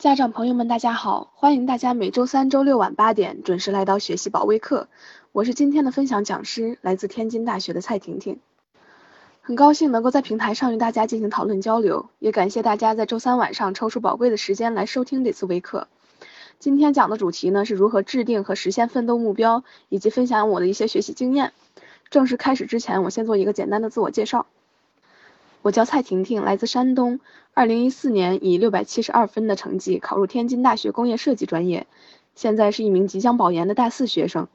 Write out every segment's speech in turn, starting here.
家长朋友们，大家好！欢迎大家每周三、周六晚八点准时来到学习保卫课。我是今天的分享讲师，来自天津大学的蔡婷婷。很高兴能够在平台上与大家进行讨论交流，也感谢大家在周三晚上抽出宝贵的时间来收听这次微课。今天讲的主题呢是如何制定和实现奋斗目标，以及分享我的一些学习经验。正式开始之前，我先做一个简单的自我介绍。我叫蔡婷婷，来自山东。二零一四年以六百七十二分的成绩考入天津大学工业设计专业，现在是一名即将保研的大四学生。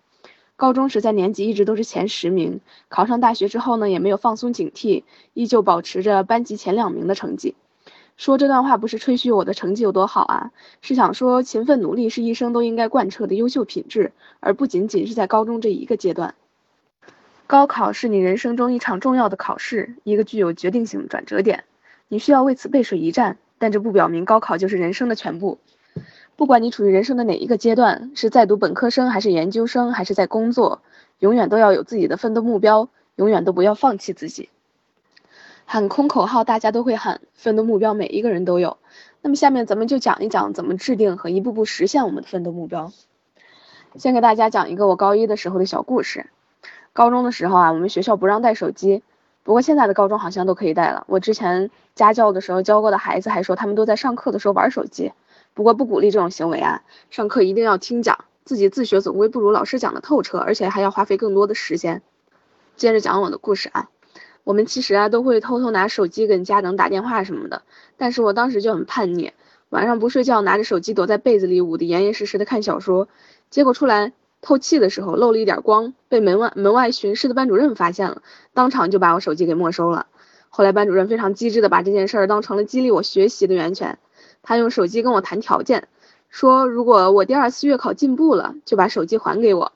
高中时在年级一直都是前十名，考上大学之后呢，也没有放松警惕，依旧保持着班级前两名的成绩。说这段话不是吹嘘我的成绩有多好啊，是想说勤奋努力是一生都应该贯彻的优秀品质，而不仅仅是在高中这一个阶段。高考是你人生中一场重要的考试，一个具有决定性的转折点，你需要为此背水一战。但这不表明高考就是人生的全部。不管你处于人生的哪一个阶段，是在读本科生，还是研究生，还是在工作，永远都要有自己的奋斗目标，永远都不要放弃自己。喊空口号，大家都会喊，奋斗目标每一个人都有。那么下面咱们就讲一讲怎么制定和一步步实现我们的奋斗目标。先给大家讲一个我高一的时候的小故事。高中的时候啊，我们学校不让带手机，不过现在的高中好像都可以带了。我之前家教的时候教过的孩子还说，他们都在上课的时候玩手机。不过不鼓励这种行为啊，上课一定要听讲，自己自学总归不如老师讲的透彻，而且还要花费更多的时间。接着讲我的故事啊，我们其实啊都会偷偷拿手机跟家长打电话什么的，但是我当时就很叛逆，晚上不睡觉，拿着手机躲在被子里捂得严严实实的看小说，结果出来。透气的时候漏了一点光，被门外门外巡视的班主任发现了，当场就把我手机给没收了。后来班主任非常机智的把这件事当成了激励我学习的源泉，他用手机跟我谈条件，说如果我第二次月考进步了，就把手机还给我。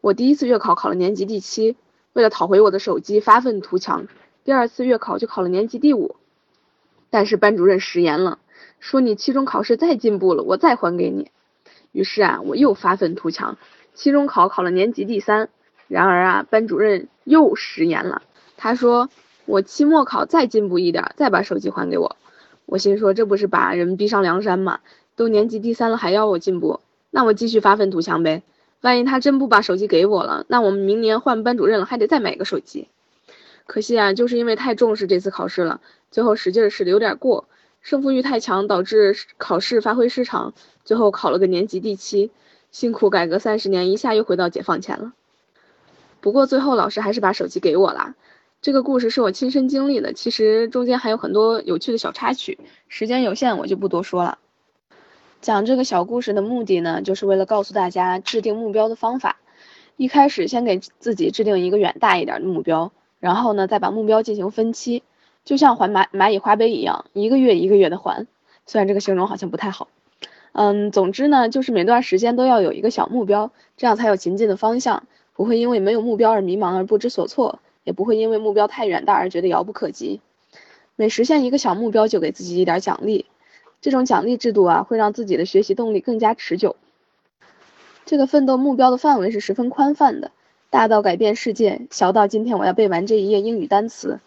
我第一次月考考了年级第七，为了讨回我的手机发愤图强，第二次月考就考了年级第五。但是班主任食言了，说你期中考试再进步了，我再还给你。于是啊，我又发愤图强。期中考考了年级第三，然而啊，班主任又食言了。他说：“我期末考再进步一点，再把手机还给我。”我心说：“这不是把人逼上梁山吗？都年级第三了，还要我进步？那我继续发愤图强呗。万一他真不把手机给我了，那我们明年换班主任了，还得再买个手机。可惜啊，就是因为太重视这次考试了，最后使劲儿使的有点过，胜负欲太强，导致考试发挥失常，最后考了个年级第七。”辛苦改革三十年，一下又回到解放前了。不过最后老师还是把手机给我了。这个故事是我亲身经历的，其实中间还有很多有趣的小插曲，时间有限，我就不多说了。讲这个小故事的目的呢，就是为了告诉大家制定目标的方法。一开始先给自己制定一个远大一点的目标，然后呢再把目标进行分期，就像还蚂蚂蚁花呗一样，一个月一个月的还。虽然这个形容好像不太好。嗯，总之呢，就是每段时间都要有一个小目标，这样才有前进的方向，不会因为没有目标而迷茫而不知所措，也不会因为目标太远大而觉得遥不可及。每实现一个小目标，就给自己一点奖励，这种奖励制度啊，会让自己的学习动力更加持久。这个奋斗目标的范围是十分宽泛的，大到改变世界，小到今天我要背完这一页英语单词。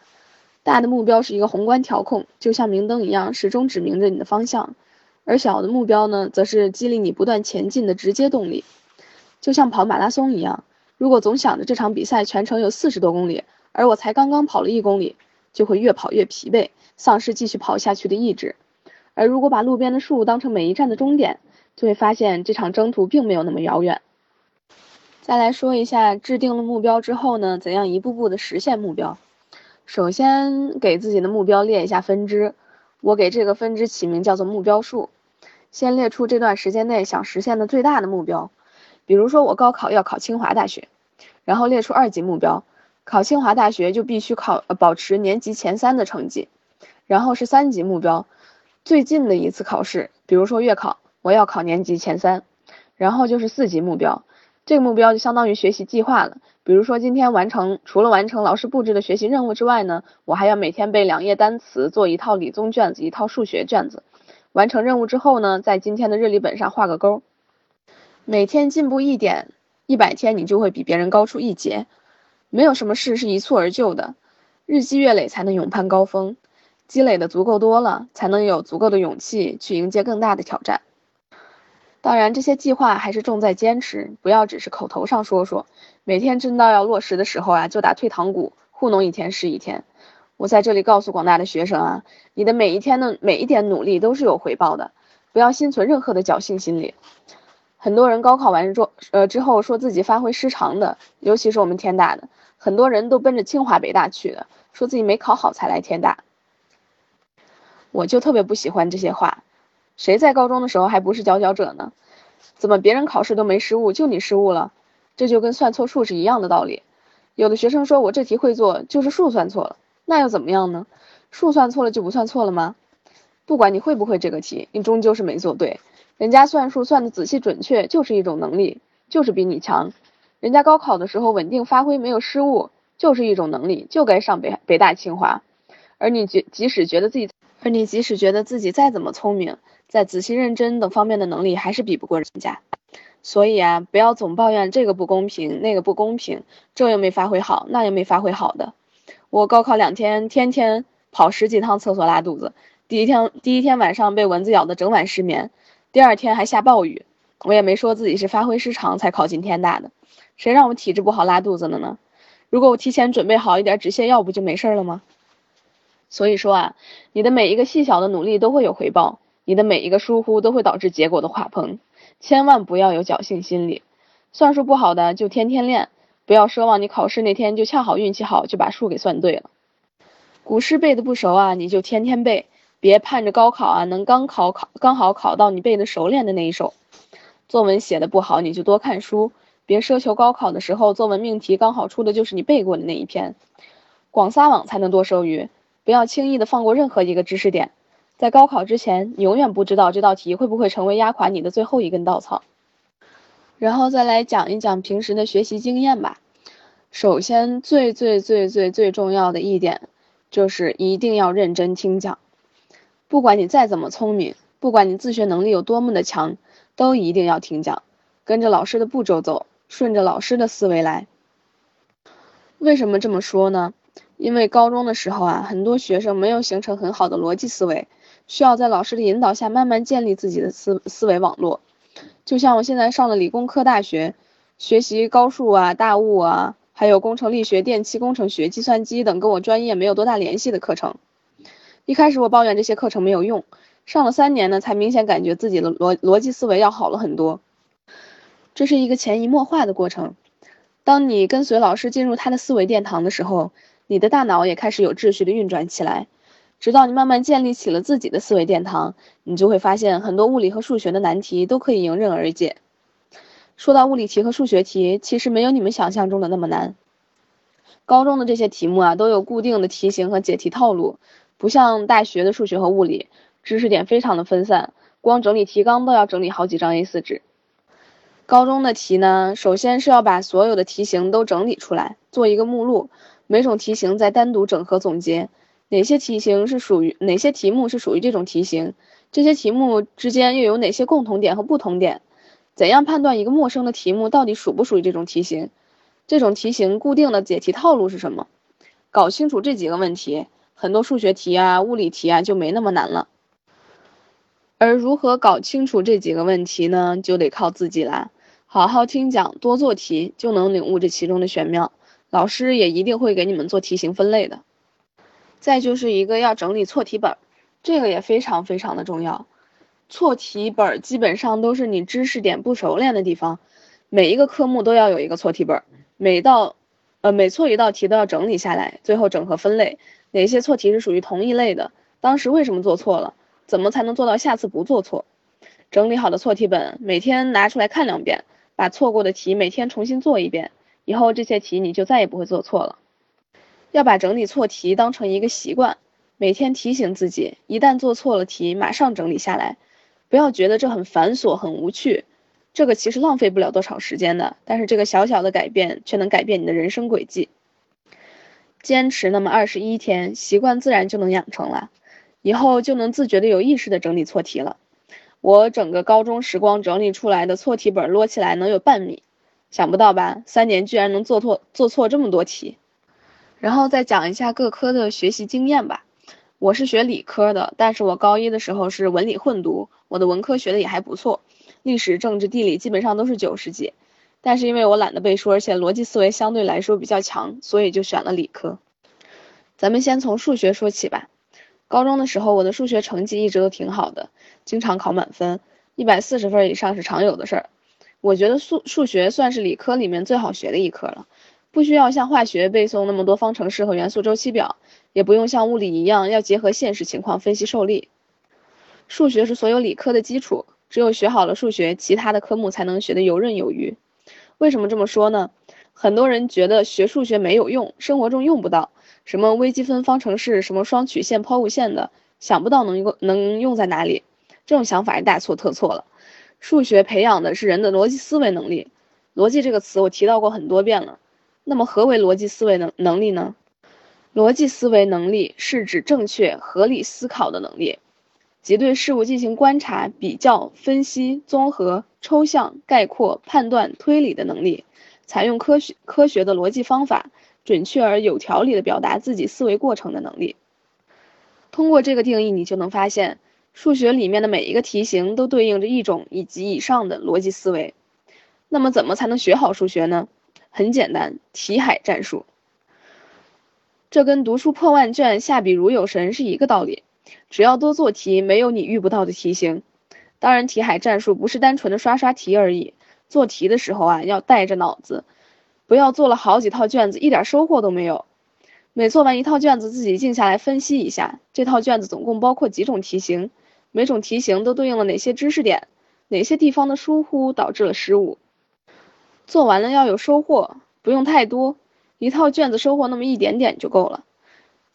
大的目标是一个宏观调控，就像明灯一样，始终指明着你的方向。而小的目标呢，则是激励你不断前进的直接动力，就像跑马拉松一样。如果总想着这场比赛全程有四十多公里，而我才刚刚跑了一公里，就会越跑越疲惫，丧失继续跑下去的意志。而如果把路边的树当成每一站的终点，就会发现这场征途并没有那么遥远。再来说一下，制定了目标之后呢，怎样一步步的实现目标？首先给自己的目标列一下分支，我给这个分支起名叫做目标数。先列出这段时间内想实现的最大的目标，比如说我高考要考清华大学，然后列出二级目标，考清华大学就必须考保持年级前三的成绩，然后是三级目标，最近的一次考试，比如说月考，我要考年级前三，然后就是四级目标，这个目标就相当于学习计划了，比如说今天完成除了完成老师布置的学习任务之外呢，我还要每天背两页单词，做一套理综卷子，一套数学卷子。完成任务之后呢，在今天的日历本上画个勾。每天进步一点，一百天你就会比别人高出一截。没有什么事是一蹴而就的，日积月累才能勇攀高峰。积累的足够多了，才能有足够的勇气去迎接更大的挑战。当然，这些计划还是重在坚持，不要只是口头上说说，每天真到要落实的时候啊，就打退堂鼓，糊弄一天是一天。我在这里告诉广大的学生啊，你的每一天的每一点努力都是有回报的，不要心存任何的侥幸心理。很多人高考完之后呃之后说自己发挥失常的，尤其是我们天大的，很多人都奔着清华北大去的，说自己没考好才来天大。我就特别不喜欢这些话。谁在高中的时候还不是佼佼者呢？怎么别人考试都没失误，就你失误了？这就跟算错数是一样的道理。有的学生说我这题会做，就是数算错了，那又怎么样呢？数算错了就不算错了吗？不管你会不会这个题，你终究是没做对。人家算数算的仔细准确，就是一种能力，就是比你强。人家高考的时候稳定发挥，没有失误，就是一种能力，就该上北北大清华。而你觉即使觉得自己，而你即使觉得自己再怎么聪明。在仔细认真等方面的能力还是比不过人家，所以啊，不要总抱怨这个不公平，那个不公平，这又没发挥好，那又没发挥好的。我高考两天，天天跑十几趟厕所拉肚子，第一天第一天晚上被蚊子咬的整晚失眠，第二天还下暴雨，我也没说自己是发挥失常才考进天大的，谁让我体质不好拉肚子了呢？如果我提前准备好一点止泻药，不就没事了吗？所以说啊，你的每一个细小的努力都会有回报。你的每一个疏忽都会导致结果的垮棚，千万不要有侥幸心理。算术不好的就天天练，不要奢望你考试那天就恰好运气好就把数给算对了。古诗背的不熟啊，你就天天背，别盼着高考啊能刚考考刚好考到你背的熟练的那一首。作文写的不好，你就多看书，别奢求高考的时候作文命题刚好出的就是你背过的那一篇。广撒网才能多收鱼，不要轻易的放过任何一个知识点。在高考之前，你永远不知道这道题会不会成为压垮你的最后一根稻草。然后再来讲一讲平时的学习经验吧。首先，最最最最最重要的一点，就是一定要认真听讲。不管你再怎么聪明，不管你自学能力有多么的强，都一定要听讲，跟着老师的步骤走，顺着老师的思维来。为什么这么说呢？因为高中的时候啊，很多学生没有形成很好的逻辑思维。需要在老师的引导下慢慢建立自己的思思维网络，就像我现在上的理工科大学，学习高数啊、大物啊，还有工程力学、电气工程学、计算机等跟我专业没有多大联系的课程。一开始我抱怨这些课程没有用，上了三年呢，才明显感觉自己的逻逻辑思维要好了很多。这是一个潜移默化的过程，当你跟随老师进入他的思维殿堂的时候，你的大脑也开始有秩序的运转起来。直到你慢慢建立起了自己的思维殿堂，你就会发现很多物理和数学的难题都可以迎刃而解。说到物理题和数学题，其实没有你们想象中的那么难。高中的这些题目啊，都有固定的题型和解题套路，不像大学的数学和物理，知识点非常的分散，光整理提纲都要整理好几张 A4 纸。高中的题呢，首先是要把所有的题型都整理出来，做一个目录，每种题型再单独整合总结。哪些题型是属于哪些题目是属于这种题型？这些题目之间又有哪些共同点和不同点？怎样判断一个陌生的题目到底属不属于这种题型？这种题型固定的解题套路是什么？搞清楚这几个问题，很多数学题啊、物理题啊就没那么难了。而如何搞清楚这几个问题呢？就得靠自己啦，好好听讲，多做题，就能领悟这其中的玄妙。老师也一定会给你们做题型分类的。再就是一个要整理错题本，这个也非常非常的重要。错题本基本上都是你知识点不熟练的地方，每一个科目都要有一个错题本，每道呃每错一道题都要整理下来，最后整合分类，哪些错题是属于同一类的，当时为什么做错了，怎么才能做到下次不做错？整理好的错题本每天拿出来看两遍，把错过的题每天重新做一遍，以后这些题你就再也不会做错了。要把整理错题当成一个习惯，每天提醒自己，一旦做错了题，马上整理下来。不要觉得这很繁琐、很无趣，这个其实浪费不了多少时间的。但是这个小小的改变，却能改变你的人生轨迹。坚持那么二十一天，习惯自然就能养成了，以后就能自觉的、有意识的整理错题了。我整个高中时光整理出来的错题本摞起来能有半米，想不到吧？三年居然能做错做错这么多题。然后再讲一下各科的学习经验吧。我是学理科的，但是我高一的时候是文理混读，我的文科学的也还不错，历史、政治、地理基本上都是九十几。但是因为我懒得背书，而且逻辑思维相对来说比较强，所以就选了理科。咱们先从数学说起吧。高中的时候，我的数学成绩一直都挺好的，经常考满分，一百四十分以上是常有的事儿。我觉得数数学算是理科里面最好学的一科了，不需要像化学背诵那么多方程式和元素周期表，也不用像物理一样要结合现实情况分析受力。数学是所有理科的基础，只有学好了数学，其他的科目才能学得游刃有余。为什么这么说呢？很多人觉得学数学没有用，生活中用不到。什么微积分方程式，什么双曲线、抛物线的，想不到能够能用在哪里，这种想法是大错特错了。数学培养的是人的逻辑思维能力，逻辑这个词我提到过很多遍了。那么何为逻辑思维能能力呢？逻辑思维能力是指正确合理思考的能力，即对事物进行观察、比较、分析、综合、抽象、概括、判断、推理的能力，采用科学科学的逻辑方法。准确而有条理地表达自己思维过程的能力。通过这个定义，你就能发现，数学里面的每一个题型都对应着一种以及以上的逻辑思维。那么，怎么才能学好数学呢？很简单，题海战术。这跟读书破万卷，下笔如有神是一个道理。只要多做题，没有你遇不到的题型。当然，题海战术不是单纯的刷刷题而已。做题的时候啊，要带着脑子。不要做了好几套卷子，一点收获都没有。每做完一套卷子，自己静下来分析一下，这套卷子总共包括几种题型，每种题型都对应了哪些知识点，哪些地方的疏忽导致了失误。做完了要有收获，不用太多，一套卷子收获那么一点点就够了。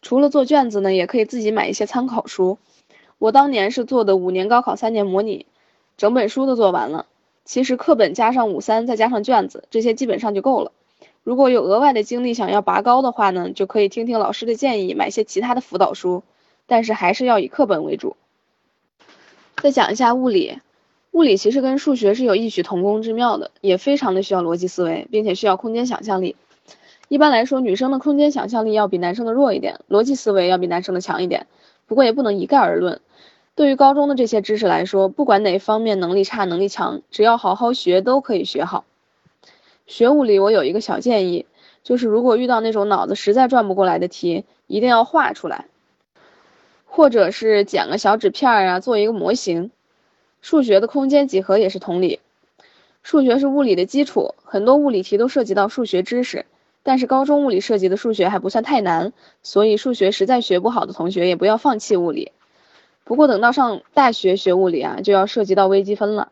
除了做卷子呢，也可以自己买一些参考书。我当年是做的五年高考三年模拟，整本书都做完了。其实课本加上五三，再加上卷子，这些基本上就够了。如果有额外的精力想要拔高的话呢，就可以听听老师的建议，买些其他的辅导书，但是还是要以课本为主。再讲一下物理，物理其实跟数学是有异曲同工之妙的，也非常的需要逻辑思维，并且需要空间想象力。一般来说，女生的空间想象力要比男生的弱一点，逻辑思维要比男生的强一点。不过也不能一概而论。对于高中的这些知识来说，不管哪方面能力差、能力强，只要好好学，都可以学好。学物理，我有一个小建议，就是如果遇到那种脑子实在转不过来的题，一定要画出来，或者是剪个小纸片儿啊，做一个模型。数学的空间几何也是同理。数学是物理的基础，很多物理题都涉及到数学知识，但是高中物理涉及的数学还不算太难，所以数学实在学不好的同学也不要放弃物理。不过等到上大学学物理啊，就要涉及到微积分了。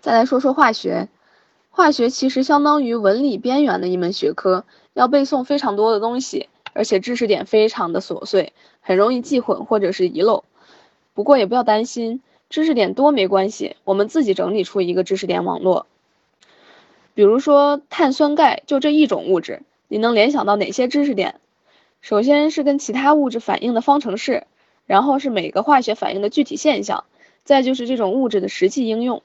再来说说化学。化学其实相当于文理边缘的一门学科，要背诵非常多的东西，而且知识点非常的琐碎，很容易记混或者是遗漏。不过也不要担心，知识点多没关系，我们自己整理出一个知识点网络。比如说碳酸钙就这一种物质，你能联想到哪些知识点？首先是跟其他物质反应的方程式，然后是每个化学反应的具体现象，再就是这种物质的实际应用。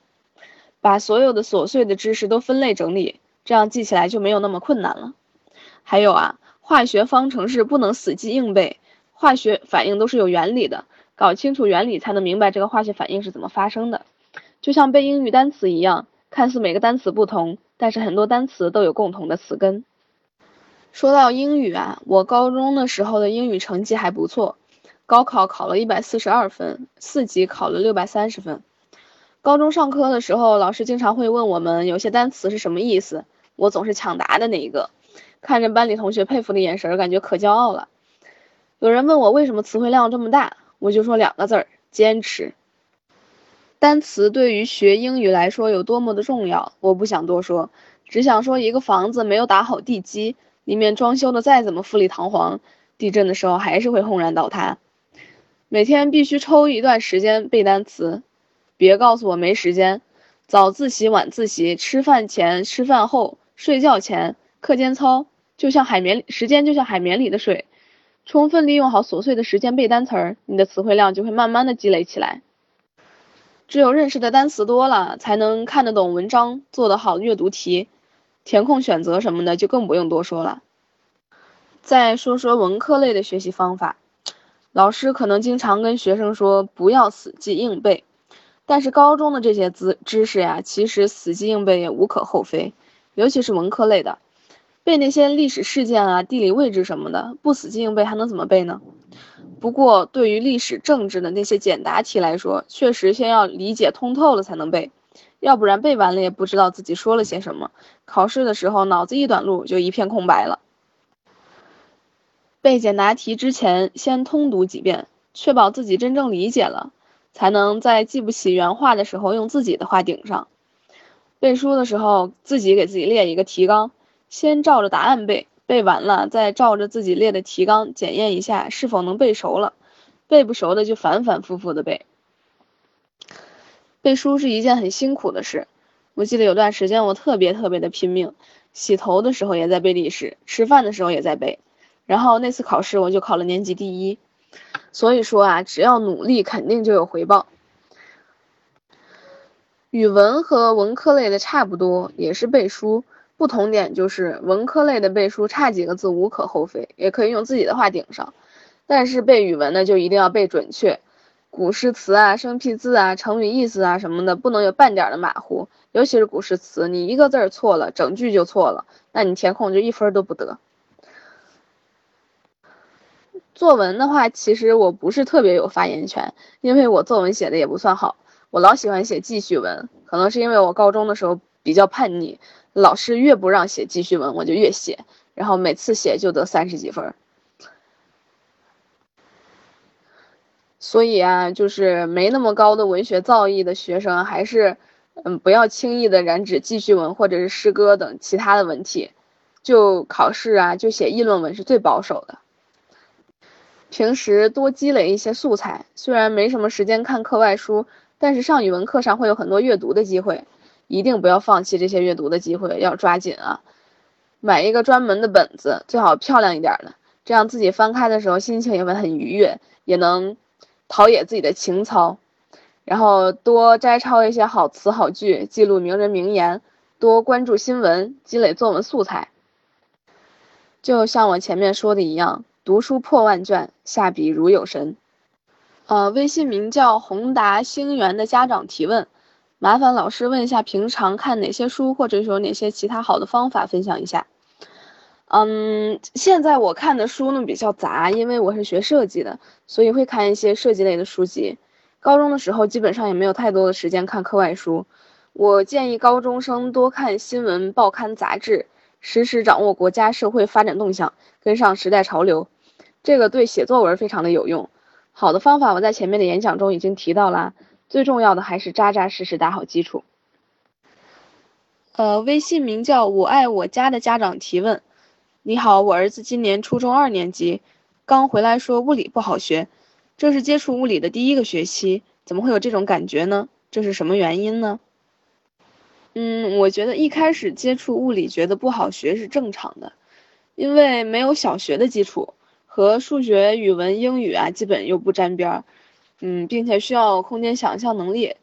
把所有的琐碎的知识都分类整理，这样记起来就没有那么困难了。还有啊，化学方程式不能死记硬背，化学反应都是有原理的，搞清楚原理才能明白这个化学反应是怎么发生的。就像背英语单词一样，看似每个单词不同，但是很多单词都有共同的词根。说到英语啊，我高中的时候的英语成绩还不错，高考考了一百四十二分，四级考了六百三十分。高中上课的时候，老师经常会问我们有些单词是什么意思，我总是抢答的那一个，看着班里同学佩服的眼神，感觉可骄傲了。有人问我为什么词汇量这么大，我就说两个字儿：坚持。单词对于学英语来说有多么的重要，我不想多说，只想说一个房子没有打好地基，里面装修的再怎么富丽堂皇，地震的时候还是会轰然倒塌。每天必须抽一段时间背单词。别告诉我没时间，早自习、晚自习、吃饭前、吃饭后、睡觉前、课间操，就像海绵，时间就像海绵里的水，充分利用好琐碎的时间背单词儿，你的词汇量就会慢慢的积累起来。只有认识的单词多了，才能看得懂文章，做得好阅读题，填空选择什么的就更不用多说了。再说说文科类的学习方法。老师可能经常跟学生说不要死记硬背，但是高中的这些知知识呀，其实死记硬背也无可厚非，尤其是文科类的，背那些历史事件啊、地理位置什么的，不死记硬背还能怎么背呢？不过对于历史政治的那些简答题来说，确实先要理解通透了才能背，要不然背完了也不知道自己说了些什么，考试的时候脑子一短路就一片空白了。背简答题之前，先通读几遍，确保自己真正理解了，才能在记不起原话的时候用自己的话顶上。背书的时候，自己给自己列一个提纲，先照着答案背，背完了再照着自己列的提纲检验一下是否能背熟了。背不熟的就反反复复的背。背书是一件很辛苦的事，我记得有段时间我特别特别的拼命，洗头的时候也在背历史，吃饭的时候也在背。然后那次考试我就考了年级第一，所以说啊，只要努力肯定就有回报。语文和文科类的差不多，也是背书，不同点就是文科类的背书差几个字无可厚非，也可以用自己的话顶上，但是背语文呢就一定要背准确，古诗词啊、生僻字啊、成语意思啊什么的不能有半点的马虎，尤其是古诗词，你一个字儿错了，整句就错了，那你填空就一分都不得。作文的话，其实我不是特别有发言权，因为我作文写的也不算好，我老喜欢写记叙文，可能是因为我高中的时候比较叛逆，老师越不让写记叙文，我就越写，然后每次写就得三十几分。所以啊，就是没那么高的文学造诣的学生，还是嗯不要轻易的染指记叙文或者是诗歌等其他的文体，就考试啊就写议论文是最保守的。平时多积累一些素材，虽然没什么时间看课外书，但是上语文课上会有很多阅读的机会，一定不要放弃这些阅读的机会，要抓紧啊！买一个专门的本子，最好漂亮一点的，这样自己翻开的时候心情也会很愉悦，也能陶冶自己的情操。然后多摘抄一些好词好句，记录名人名言，多关注新闻，积累作文素材。就像我前面说的一样。读书破万卷，下笔如有神。呃，微信名叫宏达星源的家长提问，麻烦老师问一下，平常看哪些书，或者说哪些其他好的方法分享一下。嗯，现在我看的书呢比较杂，因为我是学设计的，所以会看一些设计类的书籍。高中的时候基本上也没有太多的时间看课外书。我建议高中生多看新闻、报刊、杂志，实时掌握国家社会发展动向，跟上时代潮流。这个对写作文非常的有用，好的方法我在前面的演讲中已经提到了，最重要的还是扎扎实实打好基础。呃，微信名叫我爱我家的家长提问，你好，我儿子今年初中二年级，刚回来说物理不好学，这是接触物理的第一个学期，怎么会有这种感觉呢？这是什么原因呢？嗯，我觉得一开始接触物理觉得不好学是正常的，因为没有小学的基础。和数学、语文、英语啊，基本又不沾边儿，嗯，并且需要空间想象能力，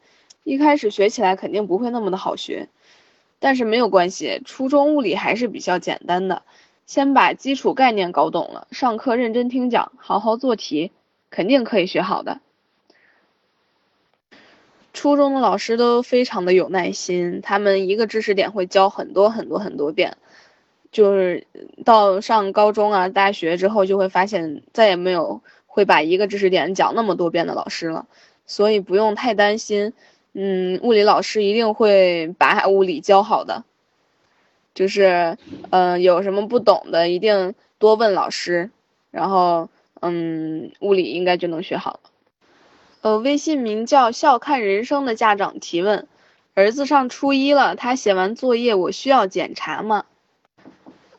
一开始学起来肯定不会那么的好学，但是没有关系，初中物理还是比较简单的，先把基础概念搞懂了，上课认真听讲，好好做题，肯定可以学好的。初中的老师都非常的有耐心，他们一个知识点会教很多很多很多遍。就是到上高中啊、大学之后，就会发现再也没有会把一个知识点讲那么多遍的老师了，所以不用太担心。嗯，物理老师一定会把物理教好的。就是，嗯，有什么不懂的，一定多问老师，然后，嗯，物理应该就能学好了。呃，微信名叫笑看人生的家长提问：儿子上初一了，他写完作业，我需要检查吗？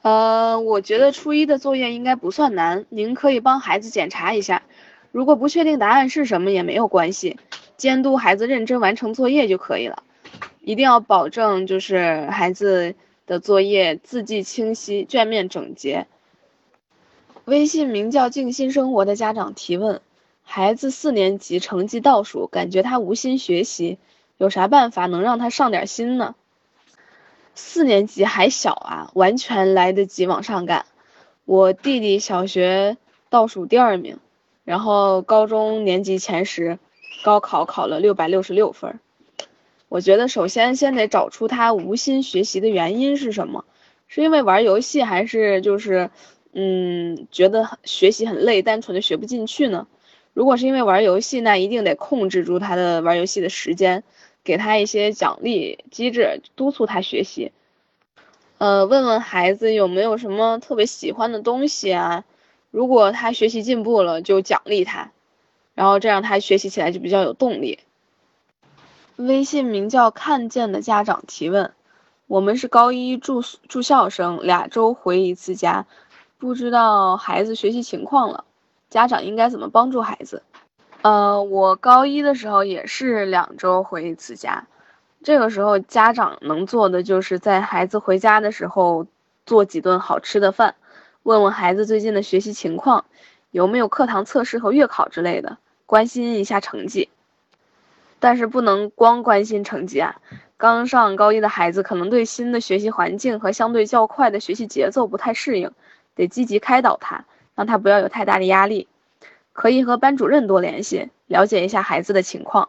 呃，我觉得初一的作业应该不算难，您可以帮孩子检查一下，如果不确定答案是什么也没有关系，监督孩子认真完成作业就可以了，一定要保证就是孩子的作业字迹清晰，卷面整洁。微信名叫静心生活的家长提问：孩子四年级成绩倒数，感觉他无心学习，有啥办法能让他上点心呢？四年级还小啊，完全来得及往上赶。我弟弟小学倒数第二名，然后高中年级前十，高考考了六百六十六分。我觉得首先先得找出他无心学习的原因是什么，是因为玩游戏还是就是，嗯，觉得学习很累，单纯的学不进去呢？如果是因为玩游戏，那一定得控制住他的玩游戏的时间，给他一些奖励机制，督促他学习。呃，问问孩子有没有什么特别喜欢的东西啊？如果他学习进步了，就奖励他，然后这样他学习起来就比较有动力。微信名叫看见的家长提问：我们是高一住住校生，俩周回一次家，不知道孩子学习情况了，家长应该怎么帮助孩子？呃，我高一的时候也是两周回一次家，这个时候家长能做的就是在孩子回家的时候做几顿好吃的饭，问问孩子最近的学习情况，有没有课堂测试和月考之类的，关心一下成绩。但是不能光关心成绩啊！刚上高一的孩子可能对新的学习环境和相对较快的学习节奏不太适应，得积极开导他，让他不要有太大的压力。可以和班主任多联系，了解一下孩子的情况。